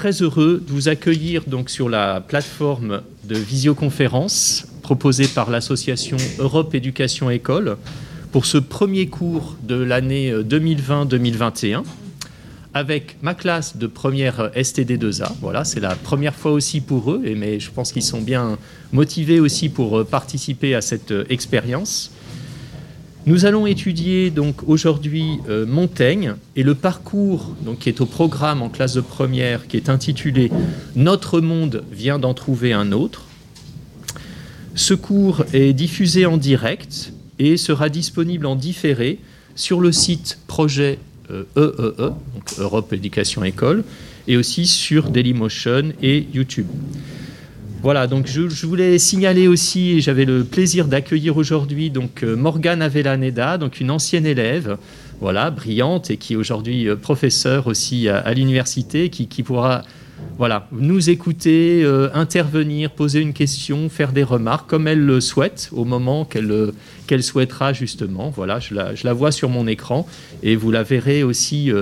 très heureux de vous accueillir donc sur la plateforme de visioconférence proposée par l'association Europe Éducation École pour ce premier cours de l'année 2020-2021 avec ma classe de première STD2A. Voilà, c'est la première fois aussi pour eux, mais je pense qu'ils sont bien motivés aussi pour participer à cette expérience. Nous allons étudier donc aujourd'hui euh, Montaigne et le parcours donc, qui est au programme en classe de première qui est intitulé Notre monde vient d'en trouver un autre. Ce cours est diffusé en direct et sera disponible en différé sur le site projet EEE, euh, e e, donc Europe Éducation École, et aussi sur Dailymotion et YouTube. Voilà, donc je, voulais signaler aussi, j'avais le plaisir d'accueillir aujourd'hui donc euh, Morgane Avellaneda, donc une ancienne élève, voilà, brillante et qui est aujourd'hui euh, professeure aussi à, l'université, qui, pourra voilà, nous écouter, euh, intervenir, poser une question, faire des remarques comme elle le souhaite au moment qu'elle qu'elle souhaitera justement. Voilà, je la, je la, vois sur mon écran et vous la verrez aussi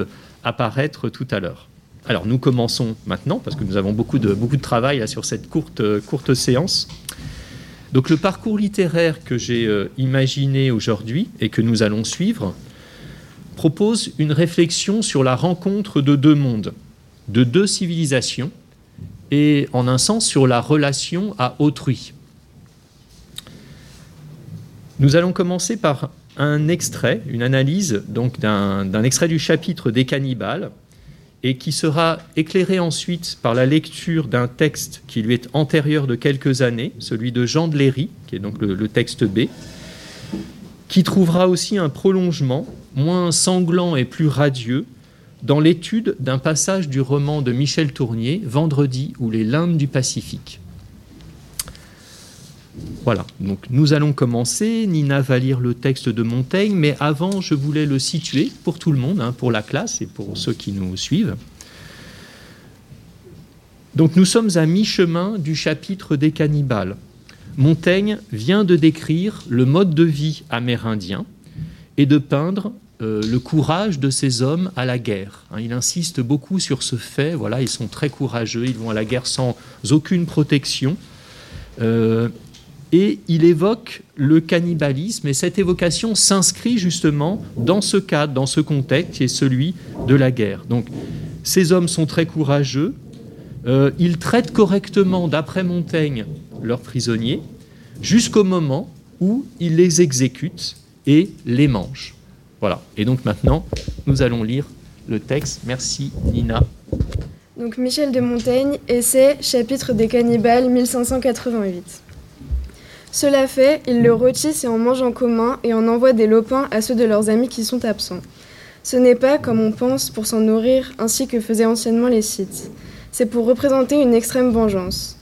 apparaître tout à l'heure. Alors nous commençons maintenant, parce que nous avons beaucoup de, travail sur cette courte, courte séance. Donc le parcours littéraire que j'ai euh, imaginé aujourd'hui et que nous allons suivre propose une réflexion sur la rencontre de deux mondes, de deux civilisations, et en un sens sur la relation à autrui. Nous allons commencer par un extrait, une analyse donc d'un extrait du chapitre des cannibales, et qui sera éclairé ensuite par la lecture d'un texte qui lui est antérieur de quelques années, celui de Jean de Léry, qui est donc le, texte B, qui trouvera aussi un prolongement moins sanglant et plus radieux dans l'étude d'un passage du roman de Michel Tournier, Vendredi ou les limbes du Pacifique. Voilà, donc nous allons commencer. Nina va lire le texte de Montaigne, mais avant, je voulais le situer pour tout le monde, hein, pour la classe et pour ceux qui nous suivent. Donc nous sommes à mi-chemin du chapitre des cannibales. Montaigne vient de décrire le mode de vie amérindien et de peindre euh, le courage de ces hommes à la guerre. Hein. il insiste beaucoup sur ce fait. Voilà, ils sont très courageux, ils vont à la guerre sans aucune protection. Euh, et il évoque le cannibalisme, et cette évocation s'inscrit justement dans ce cadre, dans ce contexte qui est celui de la guerre. Donc ces hommes sont très courageux, euh, ils traitent correctement, d'après Montaigne, leurs prisonniers, jusqu'au moment où ils les exécutent et les mangent. Voilà, et donc maintenant, nous allons lire le texte. Merci Nina. Donc Michel de Montaigne, essai, chapitre des cannibales, 1588. Cela fait, ils le rôtissent et en mangent en commun et en envoient des lopins à ceux de leurs amis qui sont absents. Ce n'est pas, comme on pense, pour s'en nourrir, ainsi que faisaient anciennement les Scythes. C'est pour représenter une extrême vengeance.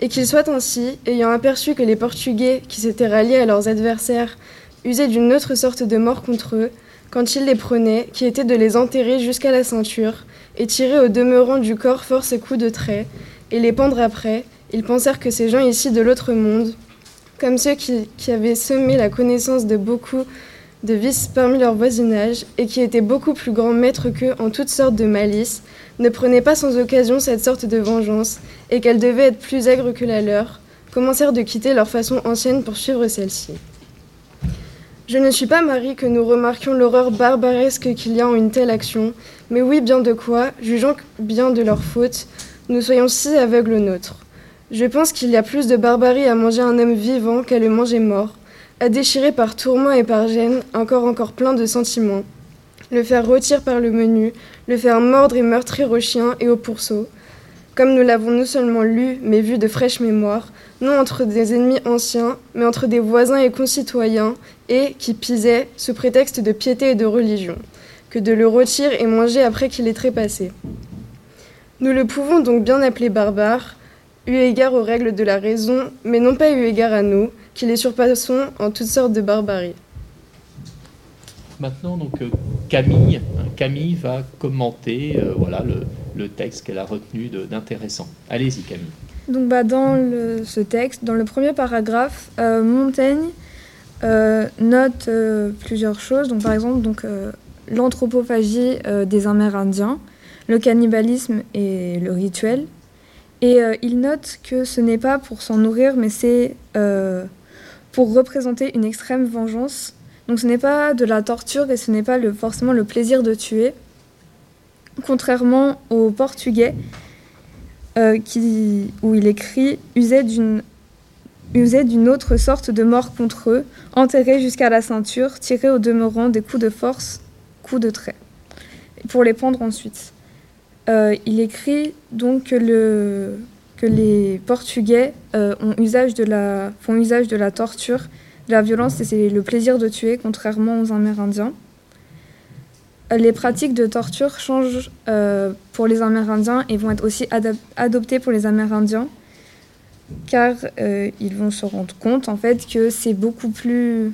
Et qu'il soit ainsi, ayant aperçu que les Portugais, qui s'étaient ralliés à leurs adversaires, usaient d'une autre sorte de mort contre eux, quand ils les prenaient, qui était de les enterrer jusqu'à la ceinture, et tirer au demeurant du corps force coups de trait, et les pendre après, ils pensèrent que ces gens ici de l'autre monde, comme ceux qui, avaient semé la connaissance de beaucoup de vices parmi leur voisinage et qui étaient beaucoup plus grands maîtres qu'eux en toutes sortes de malices, ne prenaient pas sans occasion cette sorte de vengeance, et qu'elle devait être plus aigre que la leur, commencèrent de quitter leur façon ancienne pour suivre celle-ci. Je ne suis pas Marie que nous remarquions l'horreur barbaresque qu'il y a en une telle action, mais oui bien de quoi, jugeant bien de leur faute, nous soyons si aveugles aux nôtres. Je pense qu'il y a plus de barbarie à manger un homme vivant qu'à le manger mort, à déchirer par tourment et par gêne un encore plein de sentiments, le faire rôtir par le menu, le faire mordre et meurtrir aux chiens et aux pourceaux, comme nous l'avons non seulement lu, mais vu de fraîche mémoire, non entre des ennemis anciens, mais entre des voisins et concitoyens, et qui pisaient, sous prétexte de piété et de religion, que de le rôtir et manger après qu'il est trépassé. Nous le pouvons donc bien appeler barbare, eu égard aux règles de la raison, mais non pas eu égard à nous, qui les surpassons en toutes sortes de barbarie. Maintenant, donc, euh, Camille, hein, Camille va commenter euh, voilà, le, texte qu'elle a retenu d'intéressant. Allez-y, Camille. Donc, bah, dans ce texte, dans le premier paragraphe, euh, Montaigne note plusieurs choses. Donc, par exemple, donc, l'anthropophagie des Amérindiens, le cannibalisme et le rituel. Et il note que ce n'est pas pour s'en nourrir, mais c'est pour représenter une extrême vengeance. Donc ce n'est pas de la torture et ce n'est pas forcément le plaisir de tuer, contrairement aux Portugais, qui, où il écrit usaient d'une autre sorte de mort contre eux, enterrés jusqu'à la ceinture, tirés au demeurant des coups de force, coups de trait, pour les pendre ensuite. Euh, il écrit donc que, le, que les Portugais euh, font usage de la torture, de la violence et c'est le plaisir de tuer, contrairement aux Amérindiens. Euh, les pratiques de torture changent pour les Amérindiens et vont être aussi adoptées pour les Amérindiens car ils vont se rendre compte en fait que c'est beaucoup plus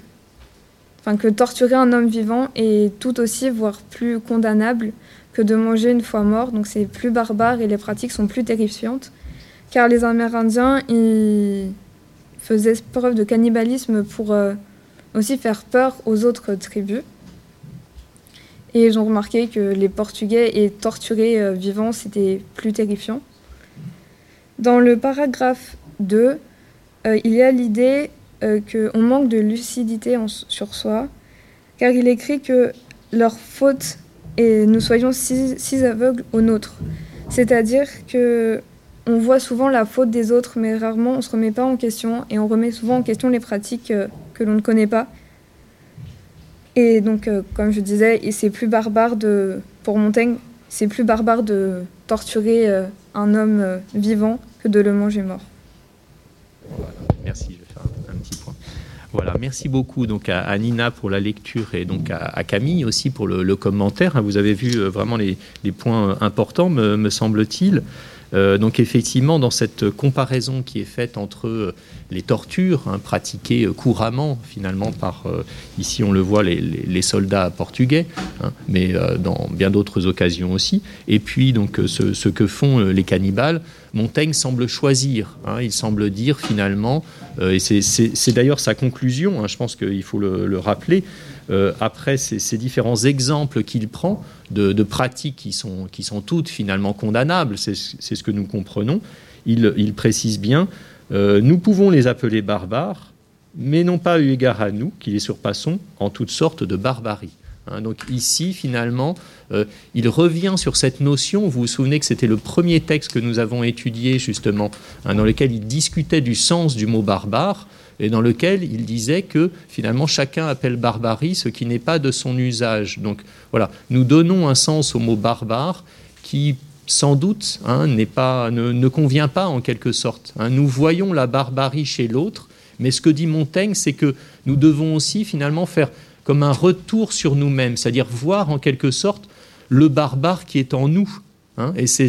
enfin que torturer un homme vivant est tout aussi voire plus condamnable que de manger une fois mort. Donc c'est plus barbare et les pratiques sont plus terrifiantes. Car les Amérindiens ils faisaient preuve de cannibalisme pour euh, aussi faire peur aux autres tribus. Et ils ont remarqué que les Portugais et torturer euh, vivants c'était plus terrifiant. Dans le paragraphe 2, euh, il y a l'idée qu'on manque de lucidité sur soi, car il écrit que leur faute et nous soyons si, aveugles aux nôtres. C'est-à-dire que on voit souvent la faute des autres, mais rarement on se remet pas en question et on remet souvent en question les pratiques euh, que l'on ne connaît pas. Et donc, comme je disais, c'est plus barbare de, pour Montaigne, c'est plus barbare de torturer un homme vivant que de le manger mort. Voilà, merci, je vais faire un, petit point. Voilà, merci beaucoup donc à, Nina pour la lecture et donc à, Camille aussi pour le, commentaire. Vous avez vu euh, vraiment les, points importants, me semble-t-il. Euh, donc effectivement, dans cette comparaison qui est faite entre euh, les tortures hein, pratiquées euh, couramment finalement par, ici on le voit, les, soldats portugais, hein, mais dans bien d'autres occasions aussi, et puis donc ce, que font les cannibales, Montaigne semble choisir, hein. il semble dire finalement, et c'est d'ailleurs sa conclusion, je pense qu'il faut le rappeler, euh, après ces, différents exemples qu'il prend de, pratiques qui sont, qui sont toutes finalement condamnables, c'est ce que nous comprenons, il, précise bien, euh, nous pouvons les appeler barbares, mais non pas eu égard à nous, qui les surpassons en toutes sortes de barbarie. Hein. donc ici, finalement, euh, il revient sur cette notion. Vous vous souvenez que c'était le premier texte que nous avons étudié justement, hein, dans lequel il discutait du sens du mot barbare et dans lequel il disait que finalement chacun appelle barbarie ce qui n'est pas de son usage. Donc voilà, nous donnons un sens au mot barbare qui sans doute hein, pas, ne, convient pas en quelque sorte. Hein. Nous voyons la barbarie chez l'autre, mais ce que dit Montaigne, c'est que nous devons aussi finalement faire comme un retour sur nous-mêmes, c'est-à-dire voir en quelque sorte le barbare qui est en nous. Hein. et c'est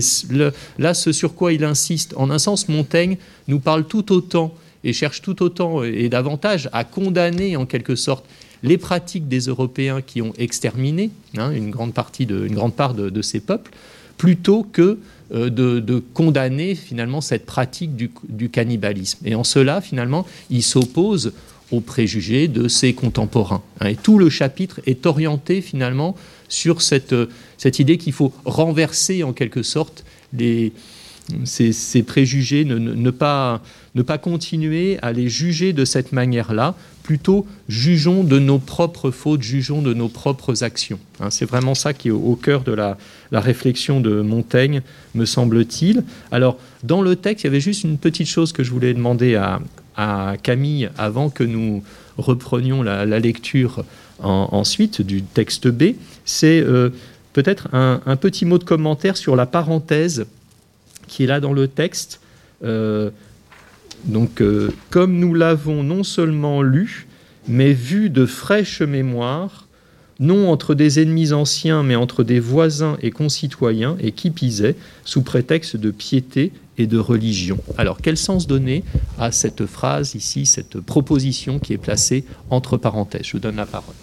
là ce sur quoi il insiste. En un sens, Montaigne nous parle tout autant et cherche tout autant et davantage à condamner en quelque sorte les pratiques des Européens qui ont exterminé hein, une, grande partie de, une grande part de, ces peuples, plutôt que euh, de, condamner finalement cette pratique du, cannibalisme. Et en cela, finalement, il s'oppose aux préjugés de ses contemporains. Hein. et tout le chapitre est orienté finalement sur cette, cette idée qu'il faut renverser en quelque sorte les, ces, préjugés, ne, pas, ne pas continuer à les juger de cette manière-là, plutôt jugeons de nos propres fautes, jugeons de nos propres actions. Hein, c'est vraiment ça qui est au, cœur de la, réflexion de Montaigne, me semble-t-il. Alors, dans le texte, il y avait juste une petite chose que je voulais demander à, Camille avant que nous reprenions la, lecture ensuite du texte B, c'est euh, peut-être un, un, petit mot de commentaire sur la parenthèse qui est là dans le texte. Euh, donc, euh, comme nous l'avons non seulement lu, mais vu de fraîche mémoire, non entre des ennemis anciens, mais entre des voisins et concitoyens, et qui pisait, sous prétexte de piété et de religion. Alors, quel sens donner à cette phrase ici, cette proposition qui est placée entre parenthèses? Je vous donne la parole.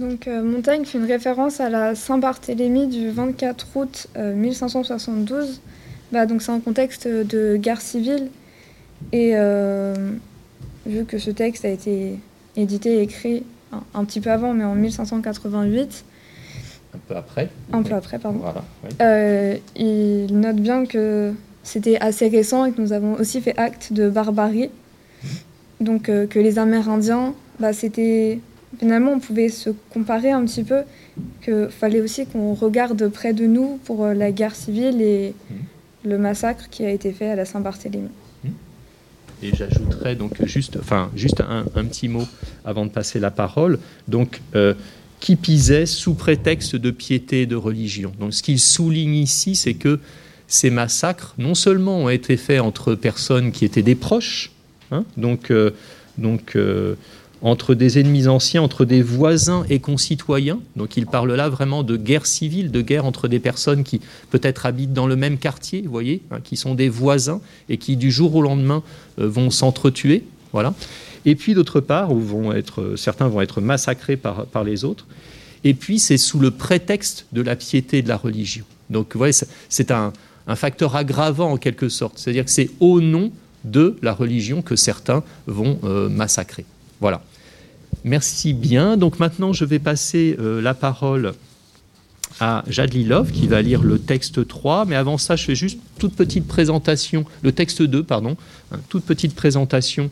Donc, euh, Montaigne fait une référence à la Saint-Barthélemy du 24 août 1572. Euh, bah, donc, c'est un contexte de guerre civile. Et euh, vu que ce texte a été édité et écrit un, petit peu avant, mais en 1588, peu après. Un peu après, pardon. Euh, il note bien que c'était assez récent et que nous avons aussi fait acte de barbarie. Mmh. Donc euh, que les Amérindiens, bah, c'était finalement on pouvait se comparer un petit peu, qu'il fallait aussi qu'on regarde près de nous pour euh, la guerre civile et mmh. le massacre qui a été fait à la Saint-Barthélemy. Et j'ajouterais donc juste, enfin, juste un, petit mot avant de passer la parole. Donc, qui pisait sous prétexte de piété et de religion. Donc ce qu'il souligne ici, c'est que ces massacres, non seulement ont été faits entre personnes qui étaient des proches, hein, donc, euh, donc euh, entre des ennemis anciens, entre des voisins et concitoyens. Donc il parle là vraiment de guerre civile, de guerre entre des personnes qui peut-être habitent dans le même quartier, vous voyez, hein, qui sont des voisins et qui du jour au lendemain euh, vont s'entretuer. Voilà. Et puis d'autre part, où vont être, certains vont être massacrés par, par les autres. Et puis c'est sous le prétexte de la piété de la religion. Donc vous voyez, c'est un, facteur aggravant en quelque sorte. C'est-à-dire que c'est au nom de la religion que certains vont euh, massacrer. Voilà. Merci bien. Donc maintenant, je vais passer euh, la parole à Jadlilov qui va lire le texte 3. Mais avant ça, je fais juste toute petite présentation, le texte 2, pardon, hein, toute petite présentation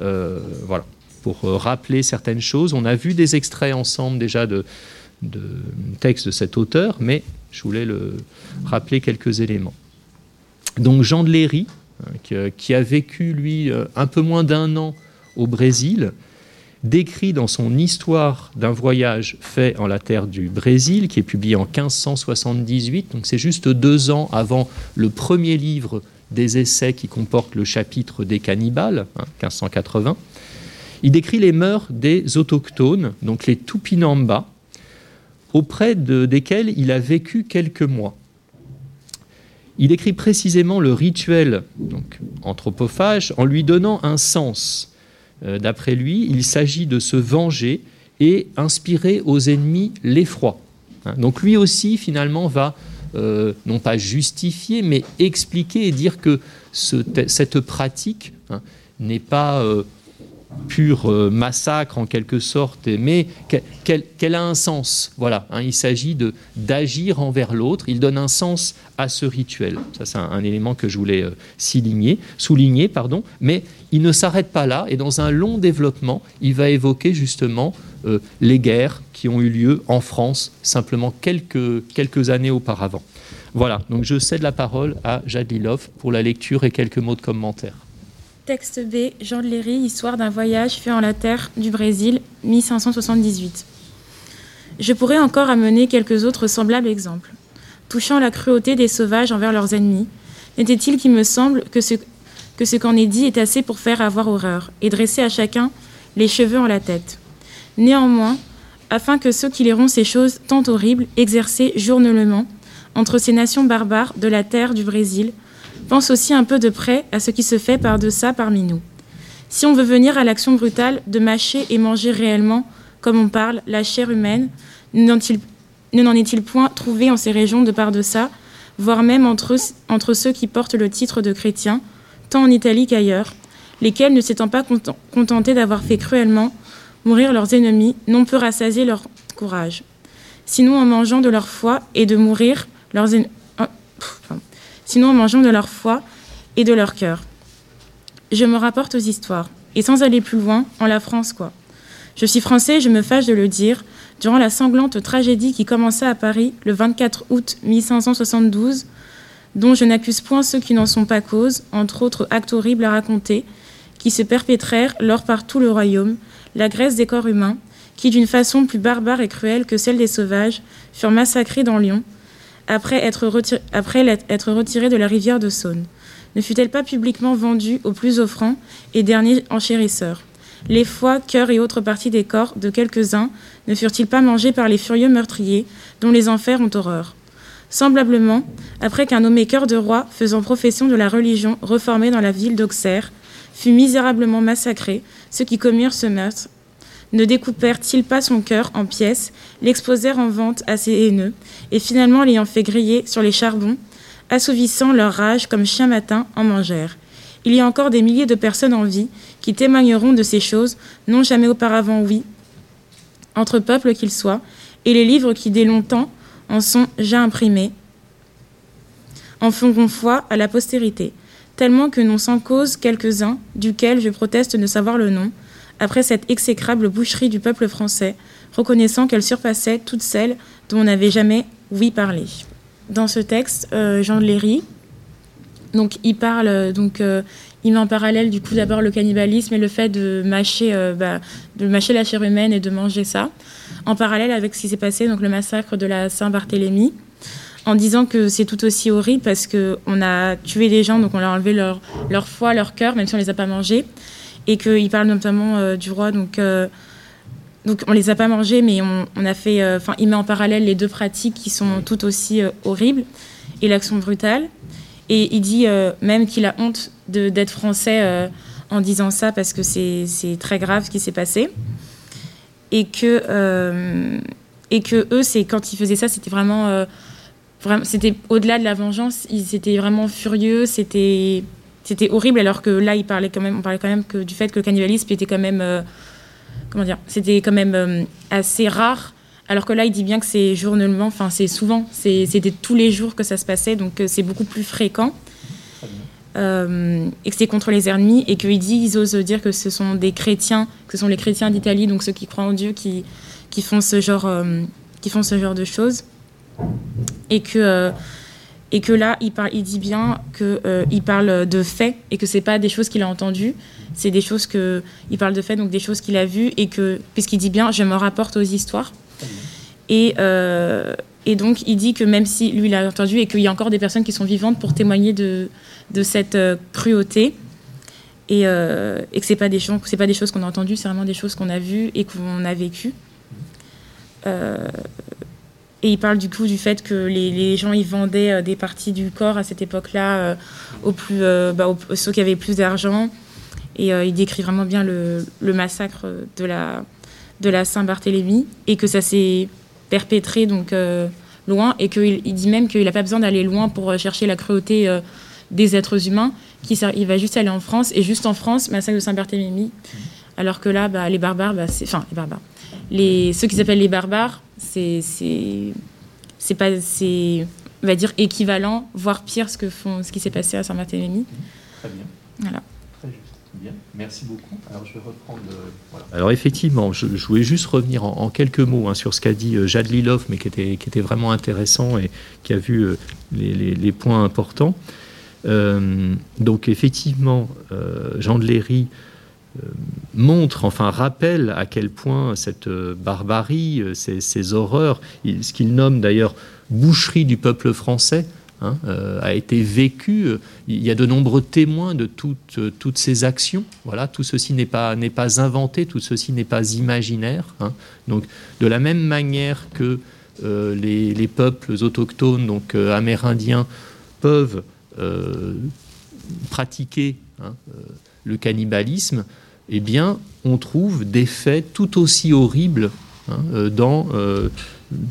euh, voilà, pour euh, rappeler certaines choses. On a vu des extraits ensemble déjà de, textes de cet auteur, mais je voulais le, rappeler quelques éléments. Donc Jean de Léry, hein, qui, a vécu, lui, un peu moins d'un an au Brésil, décrit dans son Histoire d'un voyage fait en la terre du Brésil, qui est publié en 1578, donc c'est juste deux ans avant le premier livre des essais qui comporte le chapitre des cannibales, 1580. Hein, Il décrit les mœurs des autochtones, donc les Tupinamba, auprès de, desquels il a vécu quelques mois. Il décrit précisément le rituel anthropophage en lui donnant un sens. Euh, d'après lui, il s'agit de se venger et inspirer aux ennemis l'effroi. Hein, donc lui aussi, finalement, va euh, non pas justifier, mais expliquer et dire que cette pratique hein, n'est pas euh, pur euh, massacre en quelque sorte, mais qu'elle a un sens? Voilà, hein. il s'agit d'agir envers l'autre. Il donne un sens à ce rituel. Ça, c'est un, élément que je voulais souligner, souligner, pardon. Mais il ne s'arrête pas là. Et dans un long développement, il va évoquer justement les guerres qui ont eu lieu en France simplement quelques, quelques années auparavant. Voilà, donc je cède la parole à Jadlilov pour la lecture et quelques mots de commentaire. Texte B, Jean de Léry, Histoire d'un voyage fait en la terre du Brésil, 1578. Je pourrais encore amener quelques autres semblables exemples. Touchant la cruauté des sauvages envers leurs ennemis, n'était-il qu'il me semble que ce que ce qu'en est dit est assez pour faire avoir horreur et dresser à chacun les cheveux en la tête? Néanmoins, afin que ceux qui liront ces choses tant horribles exercées journellement entre ces nations barbares de la terre du Brésil pensent aussi un peu de près à ce qui se fait par deçà parmi nous. Si on veut venir à l'action brutale de mâcher et manger réellement, comme on parle, la chair humaine, ne n'en est-il point trouvé en ces régions de par deçà, voire même entre, ceux qui portent le titre de chrétiens, tant en Italie qu'ailleurs, lesquels, ne s'étant pas contentés d'avoir fait cruellement mourir leurs ennemis, n'ont peu rassasié leur courage. Sinon, en mangeant de leur foi et de mourir, leurs oh, sinon en mangeant de leur foi et de leur cœur. Je me rapporte aux histoires, et sans aller plus loin, en la France, quoi. Je suis français, je me fâche de le dire, durant la sanglante tragédie qui commença à Paris le 24 août 1572, dont je n'accuse point ceux qui n'en sont pas cause, entre autres actes horribles à raconter, qui se perpétrèrent lors par tout le royaume, la graisse des corps humains, qui, d'une façon plus barbare et cruelle que celle des sauvages, furent massacrés dans Lyon, après être, retirée de la rivière de Saône. Ne fut-elle pas publiquement vendue aux plus offrants et derniers enchérisseurs? Les foies, cœurs et autres parties des corps de quelques-uns ne furent-ils pas mangés par les furieux meurtriers dont les enfers ont horreur? Semblablement, après qu'un nommé cœur de roi faisant profession de la religion reformée dans la ville d'Auxerre fut misérablement massacré, ceux qui commirent ce meurtre ne découpèrent-ils pas son cœur en pièces, l'exposèrent en vente à ses haineux, et finalement l'ayant fait griller sur les charbons, assouvissant leur rage comme chien matin, en mangèrent. Il y a encore des milliers de personnes en vie qui témoigneront de ces choses, non jamais auparavant oui, entre peuples qu'ils soient, et les livres qui dès longtemps en sont déjà imprimés, en feront foi à la postérité, tellement que n'ont sans cause quelques-uns, duquel je proteste de savoir le nom, après cette exécrable boucherie du peuple français, reconnaissant qu'elle surpassait toutes celles dont on n'avait jamais ouï parler. Dans ce texte, euh, Jean de Léry, donc il parle, euh, donc euh, il met en parallèle du coup d'abord le cannibalisme et le fait de mâcher, bah, de mâcher la chair humaine et de manger ça, en parallèle avec ce qui s'est passé, donc le massacre de la Saint-Barthélemy, en disant que c'est tout aussi horrible parce qu'on a tué des gens, donc on leur a enlevé leur, leur leur cœur, même si on les a pas mangés, et qu'il parle notamment du roi, donc donc on les a pas mangés, mais on, a fait, euh, enfin, il met en parallèle les deux pratiques qui sont tout aussi euh, horribles et l'action brutale. Et il dit euh, même qu'il a honte d'être français en disant ça parce que c'est très grave ce qui s'est passé. Et que, et que eux, c'est quand ils faisaient ça, c'était vraiment, vraiment c'était au-delà de la vengeance. Ils étaient vraiment furieux, c'était c'était horrible. Alors que là, il parlait quand même, on parlait quand même que du fait que le cannibalisme était quand même comment dire, c'était quand même euh, assez rare. Alors que là, il dit bien que c'est journellement, enfin c'est souvent, c'était tous les jours que ça se passait, donc euh, c'est beaucoup plus fréquent. Euh, et que c'est contre les ennemis, et qu'ils disent, ils osent dire que ce sont des chrétiens, que ce sont les chrétiens d'Italie, donc ceux qui croient en Dieu, qui, qui, font, ce genre, qui font ce genre de choses. Et que et que là, il, parle, il dit bien qu'il euh, parle de faits et que c'est pas des choses qu'il a entendues, c'est des choses que il parle de faits, donc des choses qu'il a vues et que puisqu'il dit bien, je me rapporte aux histoires. Et, euh, et donc il dit que même si lui il a entendu et qu'il y a encore des personnes qui sont vivantes pour témoigner de, de cette euh, cruauté et, et que c'est pas des choses, pas des choses qu'on a entendues, c'est vraiment des choses qu'on a vues et qu'on a vécues. Et il parle du coup du fait que les, gens ils vendaient euh, des parties du corps à cette époque-là euh, aux plus euh, bah, ceux qui avaient plus d'argent. Et il décrit vraiment bien le, massacre de la de la Saint-Barthélemy et que ça s'est perpétré donc loin et qu'il il dit même qu'il n'a pas besoin d'aller loin pour chercher la cruauté des êtres humains. il va juste aller en France et juste en France massacre de Saint-Barthélemy. Alors que là, bah, les barbares, bah, c'est enfin les barbares, les ceux qui s'appellent les barbares c'est c'est pas c'est on va dire équivalent voire pire ce que font ce qui s'est passé à Saint-Barthélemy. Très bien. Voilà. Très juste. Bien. Merci beaucoup. Alors je vais reprendre. Euh, Alors effectivement, je, voulais juste revenir en, quelques mots hein, sur ce qu'a dit euh, Jade Lilov, mais qui était, qui était vraiment intéressant et qui a vu euh, les, les, points importants. donc effectivement, Jean de Léry euh, montre, enfin rappelle à quel point cette euh, barbarie, euh, ces, horreurs, ce qu'il nomme d'ailleurs boucherie du peuple français, hein, a été vécu. Il y a de nombreux témoins de toutes, toutes ces actions. Voilà, tout ceci n'est pas, pas inventé, tout ceci n'est pas imaginaire. Hein. Donc, de la même manière que les, peuples autochtones, donc amérindiens, peuvent pratiquer hein, le cannibalisme, eh bien, on trouve des faits tout aussi horribles hein, euh, dans, euh,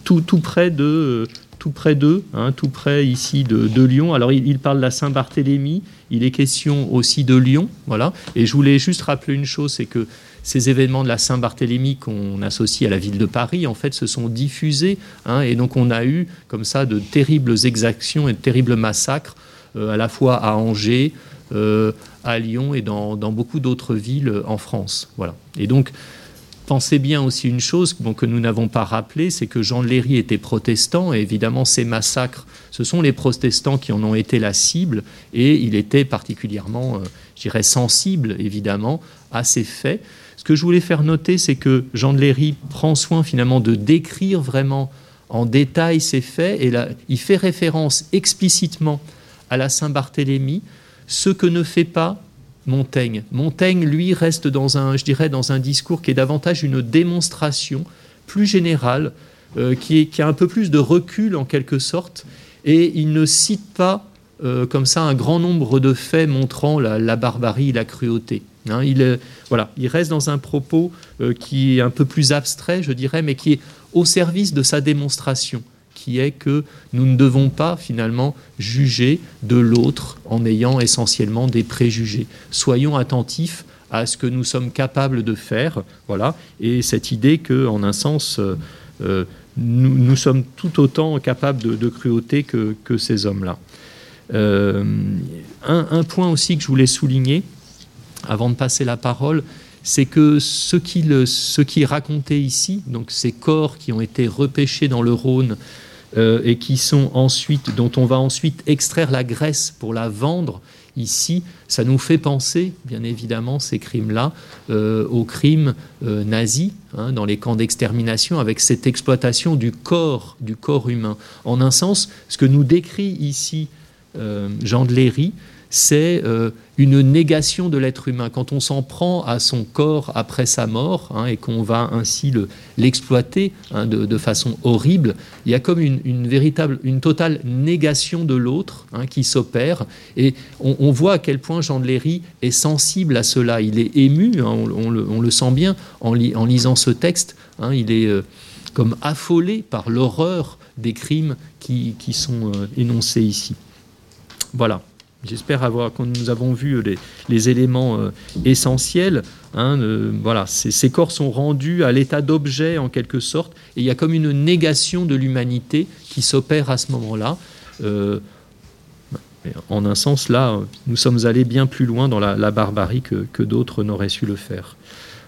tout, tout, près de tout près d'eux, hein, tout près ici de, Lyon. Alors il, parle de la Saint-Barthélemy, il est question aussi de Lyon, voilà. Et je voulais juste rappeler une chose, c'est que ces événements de la Saint-Barthélemy qu'on associe à la ville de Paris, en fait, se sont diffusés, hein, et donc on a eu comme ça de terribles exactions et de terribles massacres, euh, à la fois à Angers, à Lyon et dans, beaucoup d'autres villes en France. Voilà. Et donc, pensez bien aussi une chose que nous n'avons pas rappelé, c'est que Jean Léry était protestant, et évidemment ces massacres, ce sont les protestants qui en ont été la cible, et il était particulièrement, euh, je dirais, sensible, évidemment, à ces faits. Ce que je voulais faire noter, c'est que Jean de Léry prend soin finalement de décrire vraiment en détail ces faits, et là, il fait référence explicitement à la Saint-Barthélemy, ce que ne fait pas Montaigne. Montaigne, lui, reste dans un, je dirais, dans un discours qui est davantage une démonstration plus générale, euh, qui, a un peu plus de recul en quelque sorte, et il ne cite pas euh, comme ça un grand nombre de faits montrant la, barbarie, la cruauté. Hein. il, voilà, il reste dans un propos euh, qui est un peu plus abstrait, je dirais, mais qui est au service de sa démonstration qui est que nous ne devons pas finalement juger de l'autre en ayant essentiellement des préjugés. Soyons attentifs à ce que nous sommes capables de faire, voilà, et cette idée que, en un sens, euh, euh, nous, sommes tout autant capables de, cruauté que, ces hommes-là. Euh, un, point aussi que je voulais souligner, avant de passer la parole, c'est que ce qui, est raconté ici, donc ces corps qui ont été repêchés dans le Rhône euh, et qui sont ensuite, dont on va ensuite extraire la graisse pour la vendre ici, ça nous fait penser, bien évidemment, ces crimes-là, euh, aux crimes euh, nazis hein, dans les camps d'extermination, avec cette exploitation du corps, du corps humain. En un sens, ce que nous décrit ici Jean de Léry, c'est euh, une négation de l'être humain. Quand on s'en prend à son corps après sa mort hein, et qu'on va ainsi l'exploiter hein, de, façon horrible, il y a comme une, véritable, une totale négation de l'autre hein, qui s'opère. Et on, voit à quel point Jean de Léry est sensible à cela. Il est ému, on, le, sent bien en, lisant ce texte. il est euh, comme affolé par l'horreur des crimes qui, sont euh, énoncés ici. Voilà. J'espère avoir, quand nous avons vu les, éléments euh, essentiels, hein, voilà, ces, corps sont rendus à l'état d'objet en quelque sorte, et il y a comme une négation de l'humanité qui s'opère à ce moment-là. Euh, en un sens, là, nous sommes allés bien plus loin dans la, barbarie que, d'autres n'auraient su le faire.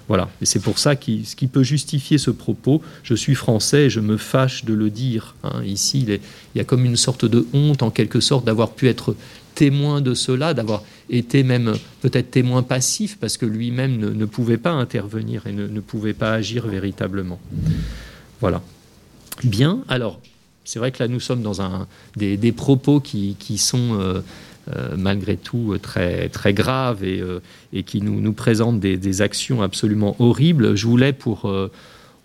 Voilà, et c'est pour ça que ce qui peut justifier ce propos, je suis français je me fâche de le dire. Hein. Ici, il, y a comme une sorte de honte, en quelque sorte, d'avoir pu être témoin de cela, d'avoir été même peut-être témoin passif, parce que lui-même ne, pouvait pas intervenir et ne, pouvait pas agir véritablement. Voilà. Bien, alors, c'est vrai que là, nous sommes dans des, propos qui, sont... Euh, euh, malgré tout très, très graves et, euh, et qui nous, nous présentent des, actions absolument horribles. Je voulais, pour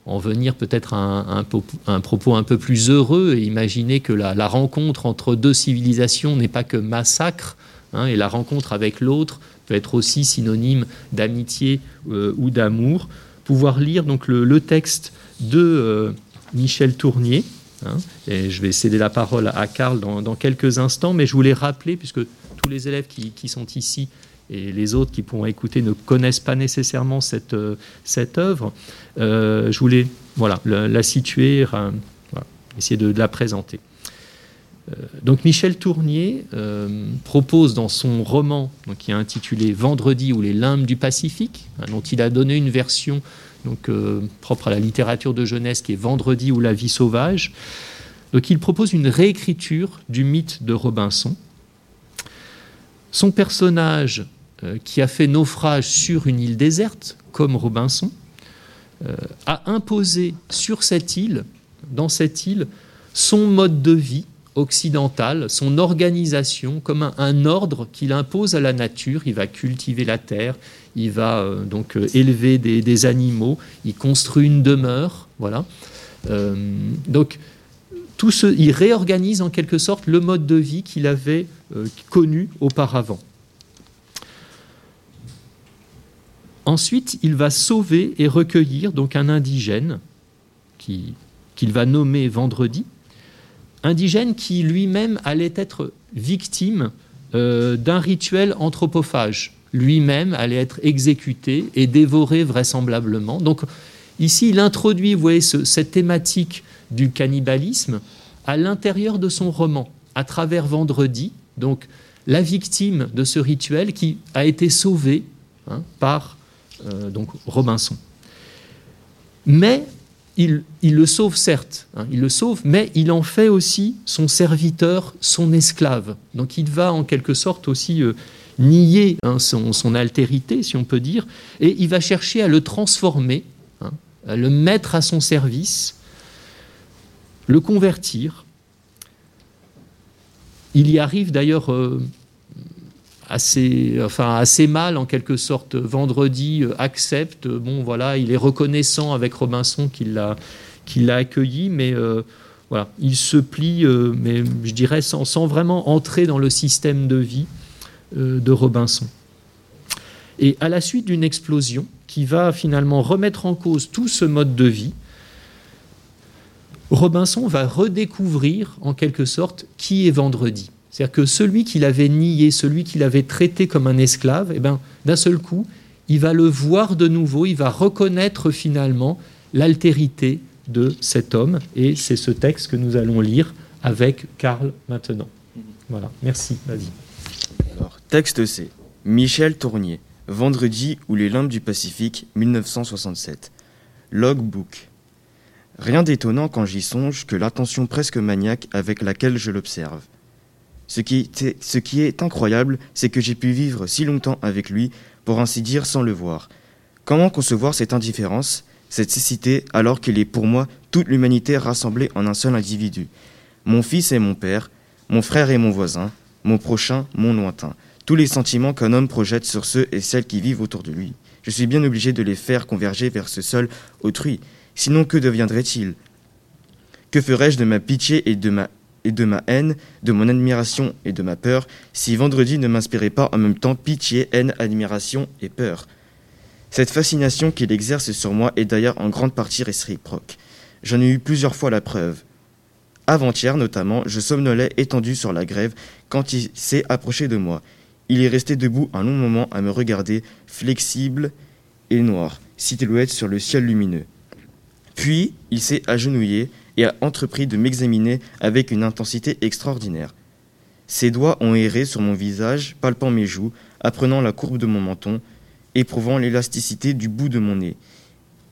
en venir peut-être à un, propos un peu plus heureux et imaginer que la, rencontre entre deux civilisations n'est pas que massacre, hein, et la rencontre avec l'autre peut être aussi synonyme d'amitié euh, ou d'amour. Pouvoir lire donc le, texte de euh, Michel Tournier, hein, et je vais céder la parole à Karl dans, quelques instants, mais je voulais rappeler, puisque tous les élèves qui sont ici et les autres qui pourront écouter ne connaissent pas nécessairement cette, euh, œuvre, euh, je voulais voilà, la, situer, euh, essayer de, la présenter. Donc Michel Tournier propose dans son roman qui est intitulé Vendredi ou les limbes du Pacifique, hein, dont il a donné une version donc, propre à la littérature de jeunesse qui est Vendredi ou la vie sauvage. Donc il propose une réécriture du mythe de Robinson. Son personnage euh, qui a fait naufrage sur une île déserte, comme Robinson, euh, a imposé sur cette île, dans cette île, son mode de vie occidental, son organisation, comme un, ordre qu'il impose à la nature. Il va cultiver la terre, il va euh, donc élever des, animaux, il construit une demeure, voilà. donc tout ce, il réorganise en quelque sorte le mode de vie qu'il avait connu auparavant. Ensuite, il va sauver et recueillir donc un indigène qu'il va nommer vendredi, indigène qui lui-même allait être victime euh, d'un rituel anthropophage. Lui-même allait être exécuté et dévoré vraisemblablement. Donc ici, il introduit, vous voyez, cette thématique du cannibalisme à l'intérieur de son roman, à travers Vendredi, donc la victime de ce rituel qui a été sauvée hein, par euh, donc Robinson. Mais il, le sauve certes, hein, il le sauve, mais il en fait aussi son serviteur, son esclave. Donc il va en quelque sorte aussi euh, nier hein, son, altérité, si on peut dire, et il va chercher à le transformer, hein, à le mettre à son service, le convertir. Il y arrive d'ailleurs euh, assez, enfin, assez mal en quelque sorte. Vendredi euh, accepte, bon voilà, il est reconnaissant avec Robinson qu'il l'a accueilli, mais euh, voilà, il se plie, euh, mais je dirais sans, sans, vraiment entrer dans le système de vie de Robinson. Et à la suite d'une explosion qui va finalement remettre en cause tout ce mode de vie, Robinson va redécouvrir en quelque sorte qui est vendredi. C'est-à-dire que celui qu'il avait nié, celui qu'il avait traité comme un esclave, eh ben, d'un seul coup, il va le voir de nouveau, il va reconnaître finalement l'altérité, de cet homme. Et c'est ce texte que nous allons lire avec Karl maintenant. Voilà, merci, vas-y. Alors, texte C. Michel Tournier, Vendredi ou les limbes du Pacifique, 1967. Logbook. Rien d'étonnant quand j'y songe que l'attention presque maniaque avec laquelle je l'observe. Ce qui, est incroyable, c'est que j'ai pu vivre si longtemps avec lui, pour ainsi dire, sans le voir. Comment concevoir cette indifférence, cette cécité, alors qu'il est pour moi toute l'humanité rassemblée en un seul individu? Mon fils est mon père, mon frère est mon voisin, mon prochain, mon lointain. Tous les sentiments qu'un homme projette sur ceux et celles qui vivent autour de lui. Je suis bien obligé de les faire converger vers ce seul autrui. Sinon, que deviendrait-il? Que ferais-je de ma pitié et de ma et de ma haine, de mon admiration et de ma peur, si vendredi ne m'inspirait pas en même temps pitié, haine, admiration et peur. Cette fascination qu'il exerce sur moi est d'ailleurs en grande partie réciproque. J'en ai eu plusieurs fois la preuve. Avant-hier notamment, je somnolais étendu sur la grève quand il s'est approché de moi. Il est resté debout un long moment à me regarder, flexible et noir, silhouette sur le ciel lumineux. Puis il s'est agenouillé et a entrepris de m'examiner avec une intensité extraordinaire. Ses doigts ont erré sur mon visage, palpant mes joues, apprenant la courbe de mon menton, éprouvant l'élasticité du bout de mon nez.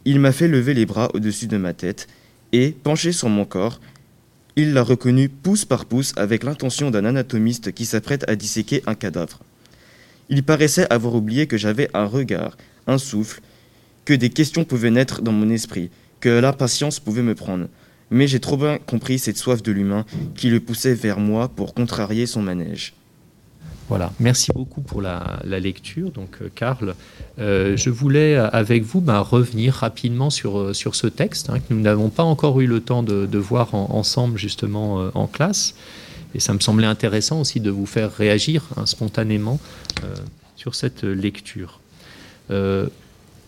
Il m'a fait lever les bras au-dessus de ma tête, et, penché sur mon corps, il l'a reconnu pouce par pouce avec l'intention d'un anatomiste qui s'apprête à disséquer un cadavre. Il paraissait avoir oublié que j'avais un regard, un souffle, que des questions pouvaient naître dans mon esprit, que l'impatience pouvait me prendre mais j'ai trop bien compris cette soif de l'humain qui le poussait vers moi pour contrarier son manège. Voilà, merci beaucoup pour la, lecture, donc euh, Karl. Euh, je voulais avec vous ben, revenir rapidement sur, euh, sur ce texte hein, que nous n'avons pas encore eu le temps de, voir ensemble justement en classe. Et ça me semblait intéressant aussi de vous faire réagir hein, spontanément sur cette lecture.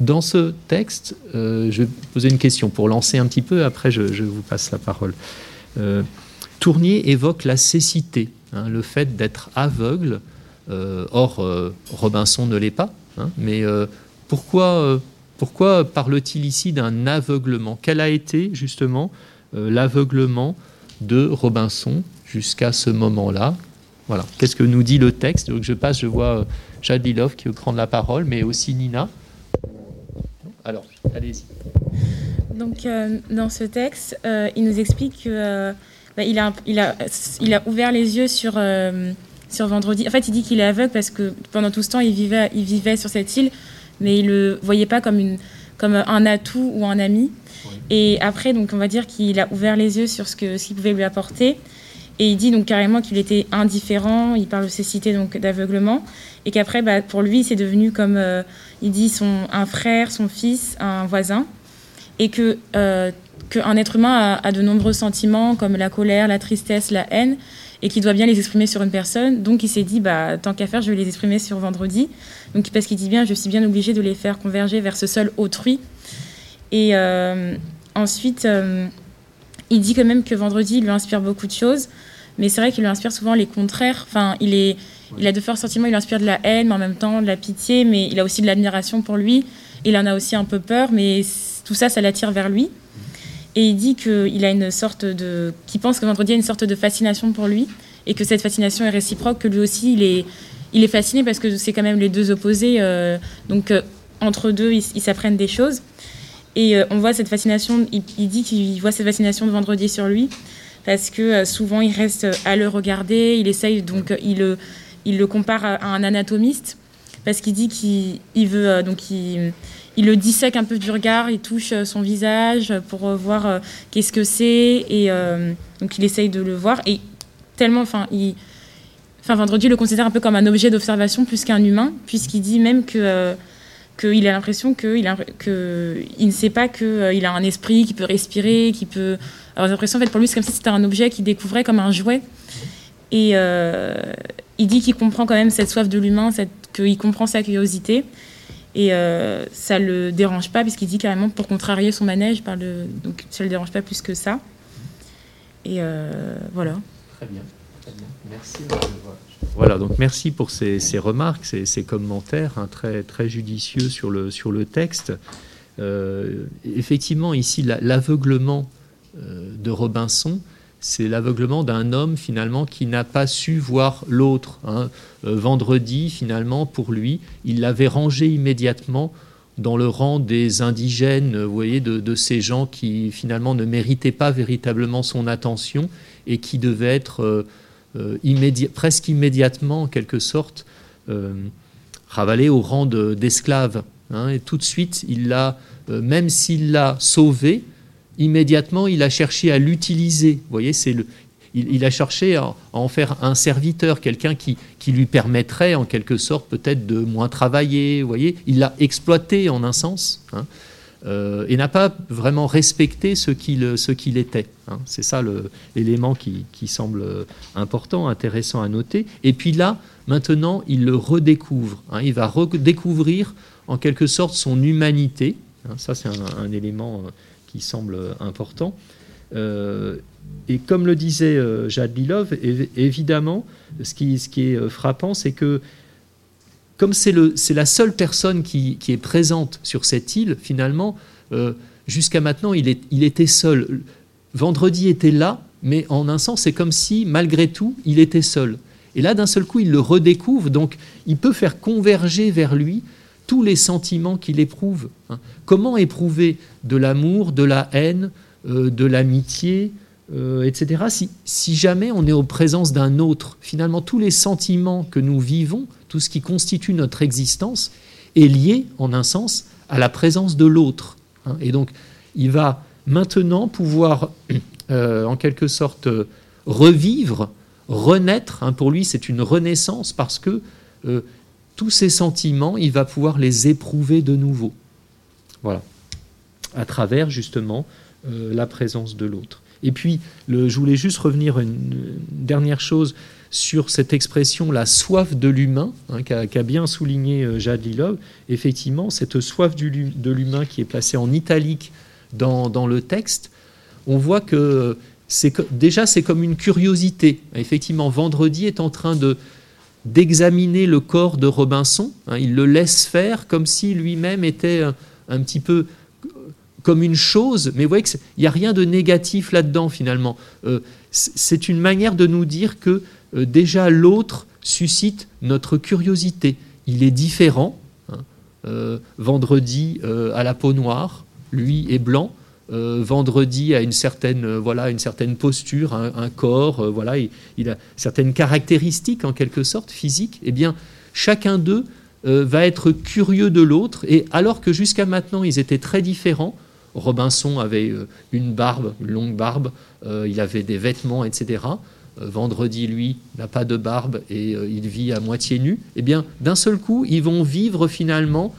Dans ce texte, euh, je vais poser une question pour lancer un petit peu, après je, vous passe la parole. Euh, Tournier évoque la cécité, hein, le fait d'être aveugle. Euh, or, Robinson ne l'est pas. Hein, mais pourquoi, pourquoi parle-t-il ici d'un aveuglement? Quel a été justement l'aveuglement de Robinson jusqu'à ce moment-là? Voilà. Qu'est-ce que nous dit le texte? Donc, Je passe, je vois Jadilov qui veut prendre la parole, mais aussi Nina. Alors, allez-y. Donc, euh, dans ce texte, euh, il nous explique qu'il euh, bah, a, il a, il a ouvert les yeux sur, sur vendredi. En fait, il dit qu'il est aveugle parce que pendant tout ce temps, il vivait, il vivait sur cette île, mais il ne le voyait pas comme, une, comme un atout ou un ami. Et après, donc, on va dire qu'il a ouvert les yeux sur ce qu'il ce pouvait lui apporter. Et il dit donc carrément qu'il était indifférent, il parle de cécité, donc d'aveuglement, et qu'après, bah, pour lui, c'est devenu comme, euh, il dit, son, un frère, son fils, un voisin, et que euh, qu'un être humain a, de nombreux sentiments comme la colère, la tristesse, la haine, et qu'il doit bien les exprimer sur une personne. Donc il s'est dit, bah, tant qu'à faire, je vais les exprimer sur vendredi. Donc, parce qu'il dit bien, je suis bien obligé de les faire converger vers ce seul autrui. Et euh, ensuite, il dit quand même que vendredi lui inspire beaucoup de choses, mais c'est vrai qu'il lui inspire souvent les contraires. Enfin, il, est, il a de forts sentiments, il inspire de la haine, mais en même temps de la pitié, mais il a aussi de l'admiration pour lui. Il en a aussi un peu peur, mais tout ça, ça l'attire vers lui. Et il dit qu'il a une sorte de. qu'il pense que vendredi a une sorte de fascination pour lui, et que cette fascination est réciproque, que lui aussi, il est, il est fasciné parce que c'est quand même les deux opposés. Euh, donc, euh, entre deux, ils s'apprennent des choses. Et euh, on voit cette fascination, il, dit qu'il voit cette fascination de vendredi sur lui, parce que euh, souvent il reste à le regarder, il essaye, donc euh, il, il le compare à, un anatomiste, parce qu'il dit qu'il veut, donc il, il, le dissèque un peu du regard, il touche son visage pour voir qu'est-ce que c'est, et donc il essaye de le voir, et tellement, enfin, il... Enfin, Vendredi le considère un peu comme un objet d'observation plus qu'un humain, puisqu'il dit même que qu'il a l'impression qu'il que il ne sait pas qu'il euh, a un esprit, qui peut respirer, qui peut. Alors, j'ai l'impression, en fait, pour lui, c'est comme si c'était un objet qu'il découvrait comme un jouet. Et euh, il dit qu'il comprend quand même cette soif de l'humain, qu'il comprend sa curiosité. Et euh, ça ne le dérange pas, puisqu'il dit carrément pour contrarier son manège, donc ça ne le dérange pas plus que ça. Et voilà. Très bien. Merci. Voilà, donc merci pour ces, remarques, ces, commentaires hein, très, très judicieux sur le, sur le texte. effectivement, ici, l'aveuglement de Robinson, c'est l'aveuglement d'un homme finalement qui n'a pas su voir l'autre. Hein. vendredi, finalement, pour lui, il l'avait rangé immédiatement dans le rang des indigènes, vous voyez, de, ces gens qui finalement ne méritaient pas véritablement son attention et qui devaient être euh, euh, presque immédiatement, en quelque sorte, euh, ravalés au rang d'esclaves. Hein. et tout de suite, il l'a, même s'il l'a sauvé, immédiatement, il a cherché à l'utiliser. Voyez, c'est le, il, a cherché à, en faire un serviteur, quelqu'un qui, lui permettrait en quelque sorte peut-être de moins travailler. Voyez, il l'a exploité en un sens. Hein, euh, et n'a pas vraiment respecté ce qu'il ce était. Hein. C'est ça l'élément qui, semble important, intéressant à noter. Et puis là, maintenant, il le redécouvre. Hein. Il va redécouvrir en quelque sorte son humanité. ça, c'est un, élément euh, qui semble important. Euh, et comme le disait euh, Jad Lilov, évidemment, ce qui, est euh, frappant, c'est que comme c'est la seule personne qui, est présente sur cette île, finalement, jusqu'à maintenant, il, était seul. Vendredi était là, mais en un sens, c'est comme si, malgré tout, il était seul. Et là, d'un seul coup, il le redécouvre, donc il peut faire converger vers lui tous les sentiments qu'il éprouve. Hein. Comment éprouver de l'amour, de la haine, euh, de l'amitié, euh, etc. Si, jamais on est en présence d'un autre, finalement tous les sentiments que nous vivons, tout ce qui constitue notre existence, est lié en un sens à la présence de l'autre. Hein. Et donc il va maintenant pouvoir euh, en quelque sorte revivre, renaître. Hein. pour lui c'est une renaissance parce que tous ces sentiments, il va pouvoir les éprouver de nouveau. Voilà. À travers justement euh, la présence de l'autre. Et puis, je voulais juste revenir une, dernière chose sur cette expression, la soif de l'humain, hein, qu'a bien souligné euh, Jade Lilov. Effectivement, cette soif du, de l'humain qui est placée en italique dans, dans le texte, on voit que déjà c'est comme une curiosité. Effectivement, Vendredi est en train de d'examiner le corps de Robinson. Hein, il le laisse faire comme si lui-même était un, petit peu comme une chose, mais vous voyez qu'il n'y a rien de négatif là-dedans finalement. Euh, c'est une manière de nous dire que déjà l'autre suscite notre curiosité. Il est différent. Hein. Euh, vendredi à la peau noire, lui est blanc. vendredi a une certaine, voilà, une certaine posture, un, corps, voilà, il, il, a certaines caractéristiques en quelque sorte physiques. Eh bien, chacun d'eux va être curieux de l'autre, et alors que jusqu'à maintenant ils étaient très différents, Robinson avait euh, une barbe, une longue barbe, euh, il avait des vêtements, etc. Euh, vendredi, lui, n'a pas de barbe et il vit à moitié nu. Eh bien, d'un seul coup, ils vont vivre finalement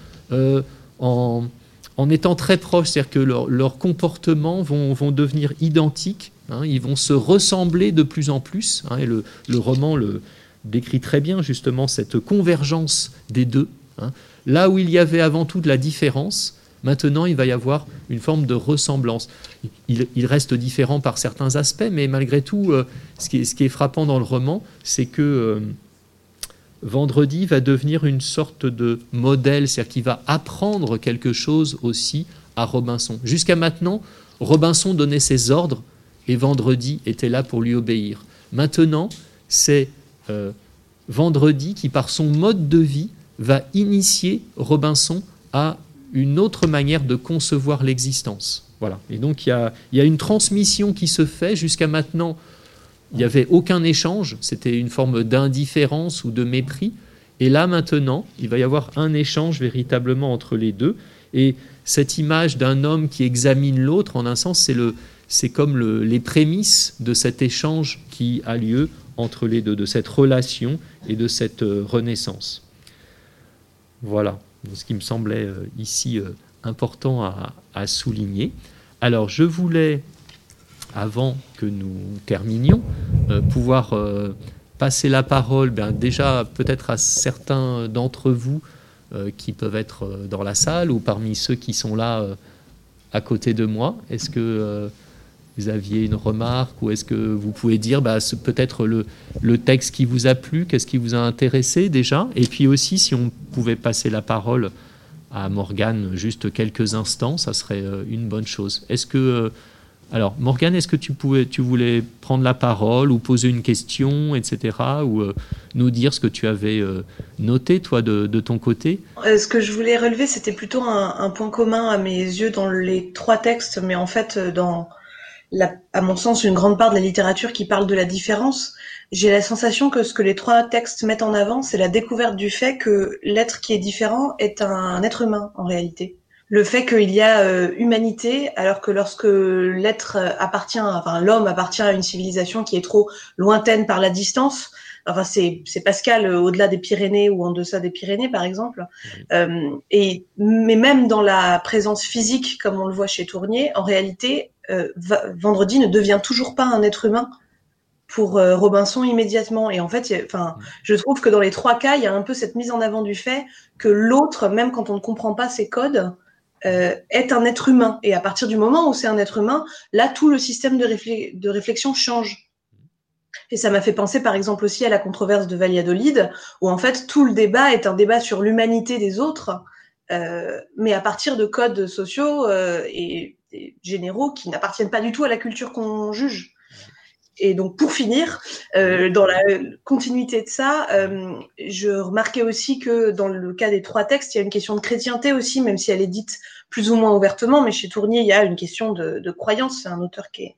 en, étant très proches, c'est-à-dire que leurs comportements vont, devenir identiques, hein. ils vont se ressembler de plus en plus, hein. et le, roman le décrit très bien justement cette convergence des deux. Hein. Là où il y avait avant tout de la différence, Maintenant, il va y avoir une forme de ressemblance. Il, reste différent par certains aspects, mais malgré tout, euh, ce, qui est, frappant dans le roman, c'est que euh, Vendredi va devenir une sorte de modèle, c'est-à-dire qu'il va apprendre quelque chose aussi à Robinson. Jusqu'à maintenant, Robinson donnait ses ordres et Vendredi était là pour lui obéir. Maintenant, c'est euh, Vendredi qui, par son mode de vie, va initier Robinson à une autre manière de concevoir l'existence. Voilà. Et donc il y, a, une transmission qui se fait. Jusqu'à maintenant, il n'y avait aucun échange. C'était une forme d'indifférence ou de mépris. Et là maintenant, il va y avoir un échange véritablement entre les deux. Et cette image d'un homme qui examine l'autre, en un sens, c'est, le, c'est comme les prémices de cet échange qui a lieu entre les deux, de cette relation et de cette euh, renaissance. Voilà ce qui me semblait euh, ici euh, important à, souligner. Alors je voulais, avant que nous terminions, euh, pouvoir passer la parole ben, déjà peut-être à certains d'entre vous qui peuvent être dans la salle ou parmi ceux qui sont là à côté de moi. Est-ce que vous aviez une remarque ou est-ce que vous pouvez dire bah, peut-être le, texte qui vous a plu, qu'est-ce qui vous a intéressé déjà? Et puis aussi, si on pouvait passer la parole à Morgane juste quelques instants, ça serait une bonne chose. Est-ce que alors, Morgane, est-ce que tu, pouvais, tu voulais prendre la parole ou poser une question, etc., ou euh, nous dire ce que tu avais euh, noté, toi, de, ton côté? Euh, Ce que je voulais relever, c'était plutôt un, point commun à mes yeux dans les trois textes, mais en fait, dans, à mon sens, une grande part de la littérature qui parle de la différence. J'ai la sensation que ce que les trois textes mettent en avant, c'est la découverte du fait que l'être qui est différent est un être humain, en réalité le fait qu'il y a euh, humanité, alors que lorsque l'être euh, appartient, enfin l'homme appartient à une civilisation qui est trop lointaine par la distance. Enfin, c'est, Pascal euh, au-delà des Pyrénées ou en deçà des Pyrénées, par exemple. et mais même dans la présence physique, comme on le voit chez Tournier, en réalité, Vendredi ne devient toujours pas un être humain pour Robinson immédiatement. Et en fait, je trouve que dans les trois cas, il y a un peu cette mise en avant du fait que l'autre, même quand on ne comprend pas ses codes, euh, est un être humain. Et à partir du moment où c'est un être humain, là, tout le système de, réflexion change. Et ça m'a fait penser, par exemple, aussi à la controverse de Valladolid, où en fait, tout le débat est un débat sur l'humanité des autres, euh, mais à partir de codes sociaux euh, et, généraux qui n'appartiennent pas du tout à la culture qu'on juge. Et donc, pour finir, euh, dans la continuité de ça, euh, je remarquais aussi que dans le cas des trois textes, il y a une question de chrétienté aussi, même si elle est dite plus ou moins ouvertement. Mais chez Tournier, il y a une question de, de croyance. C'est un auteur qui est,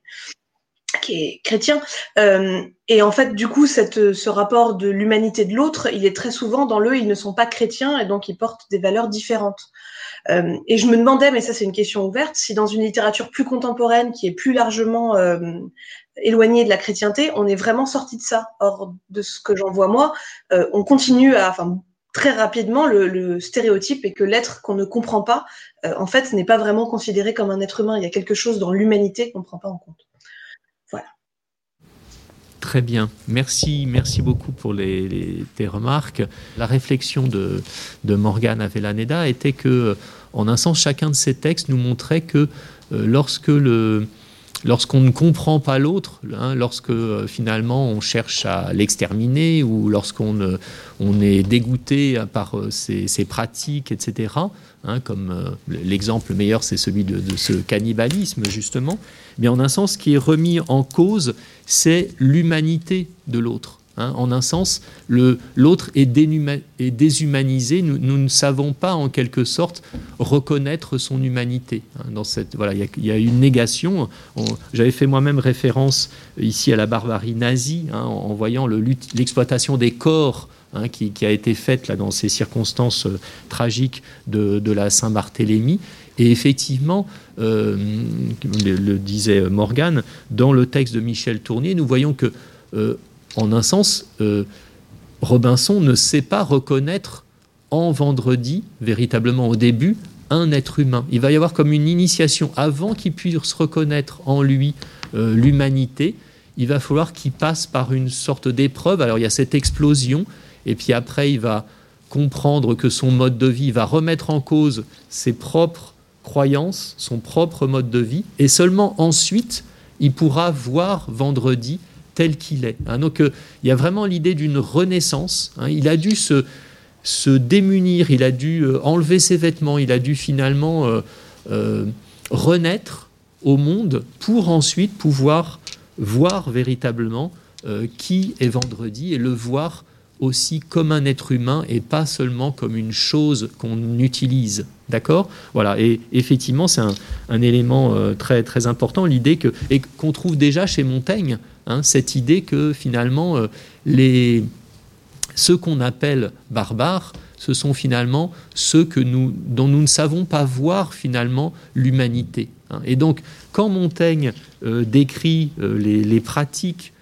qui est chrétien. Euh, et en fait, du coup, cette, ce rapport de l'humanité de l'autre, il est très souvent dans le, ils ne sont pas chrétiens et donc ils portent des valeurs différentes. Euh, et je me demandais, mais ça c'est une question ouverte, si dans une littérature plus contemporaine, qui est plus largement euh, éloignée de la chrétienté, on est vraiment sorti de ça. Or, de ce que j'en vois moi, euh, on continue à, enfin, très rapidement, le, le stéréotype est que l'être qu'on ne comprend pas, en fait, n'est pas vraiment considéré comme un être humain. Il y a quelque chose dans l'humanité qu'on ne prend pas en compte. Très bien, merci, merci beaucoup pour tes remarques. La réflexion de, de Morgane Avellaneda était que, en un sens, chacun de ces textes nous montrait que euh, lorsque le, lorsqu'on ne comprend pas l'autre, hein, lorsque euh, finalement on cherche à l'exterminer ou lorsqu'on on est dégoûté par euh, ses, pratiques, etc., hein, comme l'exemple meilleur c'est celui de, ce cannibalisme justement, mais en un sens, ce qui est remis en cause, c'est l'humanité de l'autre. Hein. en un sens, l'autre est, déshumanisé. Nous, ne savons pas, en quelque sorte, reconnaître son humanité. Hein. dans cette, voilà, il y, a une négation. J'avais fait moi-même référence ici à la barbarie nazie, en, voyant l'exploitation des corps qui, a été faite là, dans ces circonstances euh, tragiques de, la Saint-Barthélemy. Et effectivement, euh, le, disait Morgane, dans le texte de Michel Tournier, nous voyons que, euh, en un sens, euh, Robinson ne sait pas reconnaître en vendredi, véritablement au début, un être humain. Il va y avoir comme une initiation avant qu'il puisse reconnaître en lui l'humanité. Il va falloir qu'il passe par une sorte d'épreuve. Alors il y a cette explosion, et puis après il va comprendre que son mode de vie va remettre en cause ses propres croyance, son propre mode de vie, et seulement ensuite il pourra voir vendredi tel qu'il est. Hein. donc euh, il y a vraiment l'idée d'une renaissance. Hein. il a dû se, se, démunir, il a dû euh, enlever ses vêtements, il a dû finalement euh, renaître au monde pour ensuite pouvoir voir véritablement qui est vendredi et le voir aussi comme un être humain et pas seulement comme une chose qu'on utilise. D'accord? Voilà, et effectivement, c'est un, élément euh, très, très important, l'idée que, et qu'on trouve déjà chez Montaigne, hein, cette idée que finalement, euh, les, ceux qu'on appelle barbares, ce sont finalement ceux que nous, dont nous ne savons pas voir finalement l'humanité. Hein. Et donc, quand Montaigne euh, décrit les, pratiques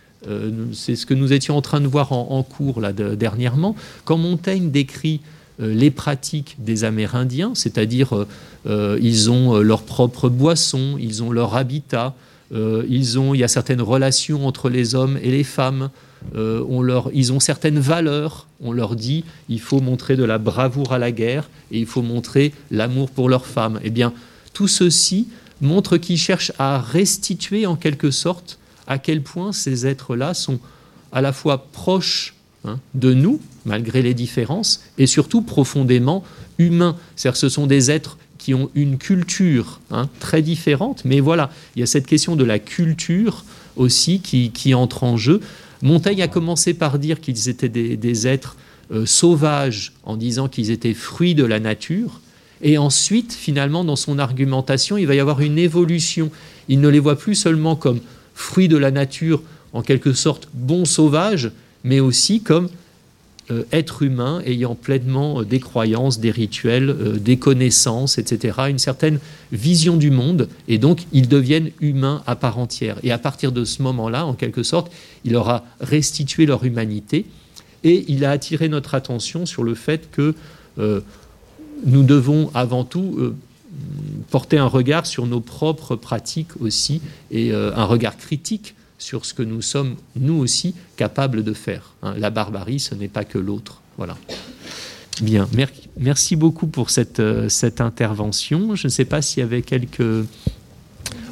c'est ce que nous étions en train de voir en, cours là, dernièrement. Quand Montaigne décrit euh, les pratiques des Amérindiens, c'est-à-dire euh, ils ont leur propre boisson, ils ont leur habitat, ils ont, il y a certaines relations entre les hommes et les femmes, ils ont certaines valeurs. On leur dit il faut montrer de la bravoure à la guerre et il faut montrer l'amour pour leurs femmes. Eh bien, tout ceci montre qu'ils cherchent à restituer en quelque sorte à quel point ces êtres-là sont à la fois proches hein, de nous, malgré les différences, et surtout profondément humains. C'est-à-dire ce sont des êtres qui ont une culture hein, très différente, mais voilà, il y a cette question de la culture aussi qui, entre en jeu. Montaigne a commencé par dire qu'ils étaient des, êtres euh, sauvages en disant qu'ils étaient fruits de la nature. Et ensuite, finalement, dans son argumentation, il va y avoir une évolution. Il ne les voit plus seulement comme fruits de la nature, en quelque sorte bons sauvages, mais aussi comme euh, êtres humains ayant pleinement euh, des croyances, des rituels, euh, des connaissances, etc., une certaine vision du monde, et donc ils deviennent humains à part entière. Et à partir de ce moment-là, en quelque sorte, il leur a restitué leur humanité, et il a attiré notre attention sur le fait que nous devons avant tout porter un regard sur nos propres pratiques aussi et euh, un regard critique sur ce que nous sommes, nous aussi, capables de faire. Hein. La barbarie, ce n'est pas que l'autre. Voilà. Bien, merci beaucoup pour cette, euh, cette intervention. Je ne sais pas s'il y avait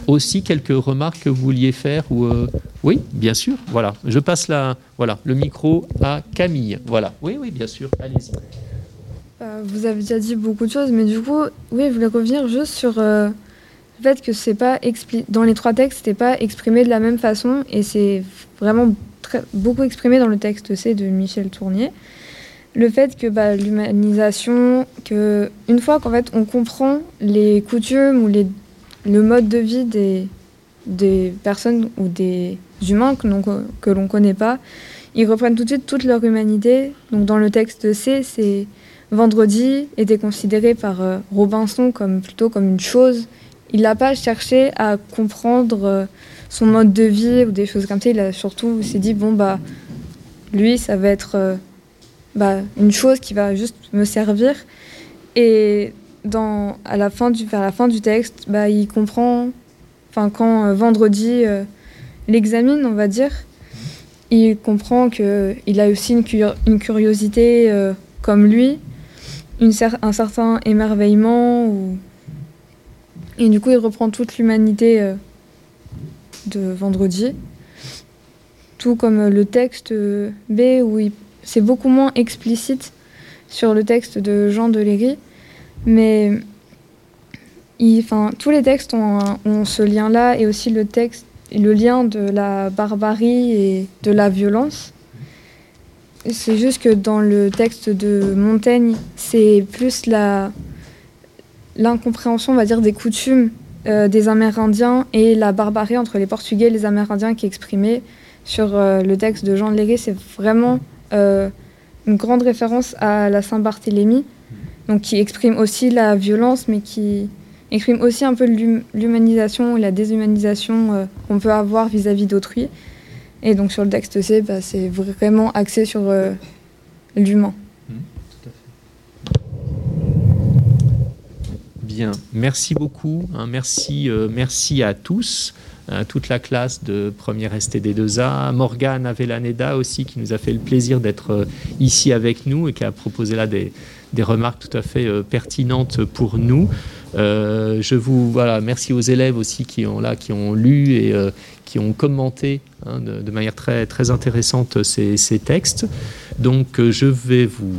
aussi quelques remarques que vous vouliez faire. Ou, Oui, bien sûr. Voilà, je passe la, voilà, le micro à Camille. Voilà, oui, oui, bien sûr. Allez-y. Euh, vous avez déjà dit beaucoup de choses, mais du coup, oui, je voulais revenir juste sur euh, le fait que c'est pas dans les trois textes, c'était pas exprimé de la même façon, et c'est vraiment très, beaucoup exprimé dans le texte C de Michel Tournier. Le fait que bah, l'humanisation, que une fois qu'en fait on comprend les coutumes ou les, le mode de vie des, des personnes ou des humains que, que l'on connaît pas, ils reprennent tout de suite toute leur humanité. Donc dans le texte C, c'est Vendredi était considéré par euh, Robinson comme plutôt comme une chose. Il n'a pas cherché à comprendre euh, son mode de vie ou des choses comme ça. Il a surtout s'est dit bon bah lui ça va être euh, bah, une chose qui va juste me servir. Et à la fin du, vers la fin du texte, bah, il comprend, enfin quand vendredi l'examine, on va dire, il comprend qu'il a aussi une curiosité comme lui un certain émerveillement. Et du coup, il reprend toute l'humanité euh, de vendredi. Tout comme euh, le texte euh, B, où c'est beaucoup moins explicite sur le texte de Jean de Léry. Mais tous les textes ont, ont ce lien-là et aussi le, texte, le lien de la barbarie et de la violence. C'est juste que dans le texte de Montaigne, c'est plus la l'incompréhension, on va dire, des coutumes euh, des Amérindiens et la barbarie entre les Portugais et les Amérindiens qui est exprimée sur euh, le texte de Jean de Léry. C'est vraiment euh, une grande référence à la Saint-Barthélemy, donc qui exprime aussi la violence, mais qui exprime aussi un peu l'humanisation et la déshumanisation qu'on peut avoir vis-à-vis d'autrui. Et donc sur le texte C, bah, c'est vraiment axé sur euh, l'humain. Mmh, Bien, merci beaucoup. Hein, merci, euh, merci à tous, à toute la classe de première STD2A, Morgane Avelaneda aussi, qui nous a fait le plaisir d'être euh, ici avec nous et qui a proposé là des, des remarques tout à fait pertinentes pour nous. je vous voilà, merci aux élèves aussi qui ont là, qui ont lu et qui ont commenté hein, de, manière très, très intéressante ces, textes. Donc euh, je vais vous,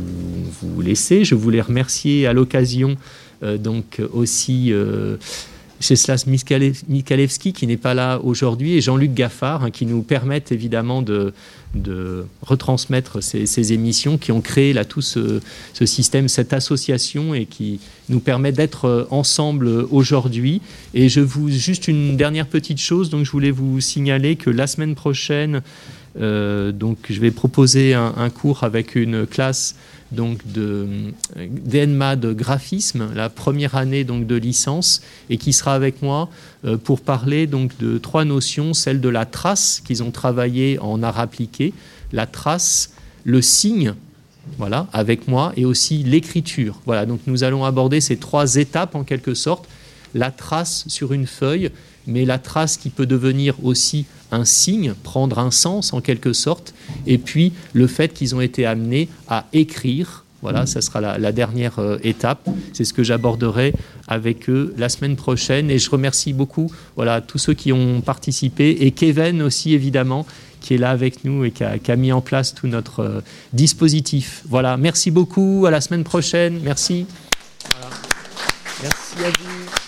vous, laisser. Je voulais remercier à l'occasion euh, donc aussi Czeslas Mikalewski qui n'est pas là aujourd'hui et Jean-Luc Gaffard hein, qui nous permettent évidemment de, retransmettre ces, émissions qui ont créé là tout ce, système, cette association et qui nous permet d'être euh, ensemble aujourd'hui. Et je vous juste une dernière petite chose, donc je voulais vous signaler que la semaine prochaine, donc je vais proposer un cours avec une classe donc de d'ENMA de graphisme, la première année donc de licence, et qui sera avec moi euh, pour parler donc de trois notions, celle de la trace qu'ils ont travaillé en art appliqué, la trace, le signe, voilà, avec moi, et aussi l'écriture. Voilà, donc nous allons aborder ces trois étapes en quelque sorte, la trace sur une feuille, mais la trace qui peut devenir aussi un signe, prendre un sens en quelque sorte, et puis le fait qu'ils ont été amenés à écrire. Voilà, ça sera la, dernière euh, étape. C'est ce que j'aborderai avec eux la semaine prochaine. Et je remercie beaucoup voilà, tous ceux qui ont participé et Kevin aussi évidemment qui est là avec nous et qui a, mis en place tout notre euh, dispositif. Voilà, merci beaucoup. À la semaine prochaine. Merci. Merci à vous.